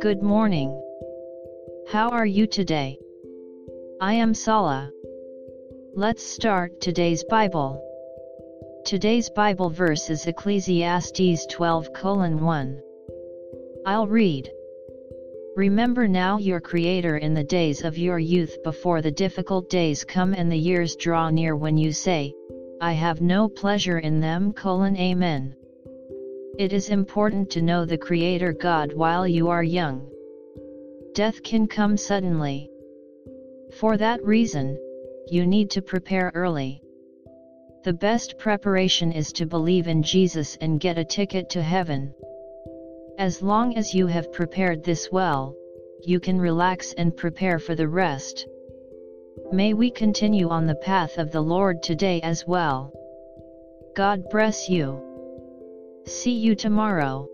Good morning. How are you today? I am Sala. Let's start today's Bible. Today's Bible verse is Ecclesiastes 12 1. I'll read. Remember now your Creator in the days of your youth before the difficult days come and the years draw near when you say, I have no pleasure in them. colon Amen. It is important to know the Creator God while you are young. Death can come suddenly. For that reason, you need to prepare early. The best preparation is to believe in Jesus and get a ticket to heaven. As long as you have prepared this well, you can relax and prepare for the rest. May we continue on the path of the Lord today as well. God bless you. See you tomorrow.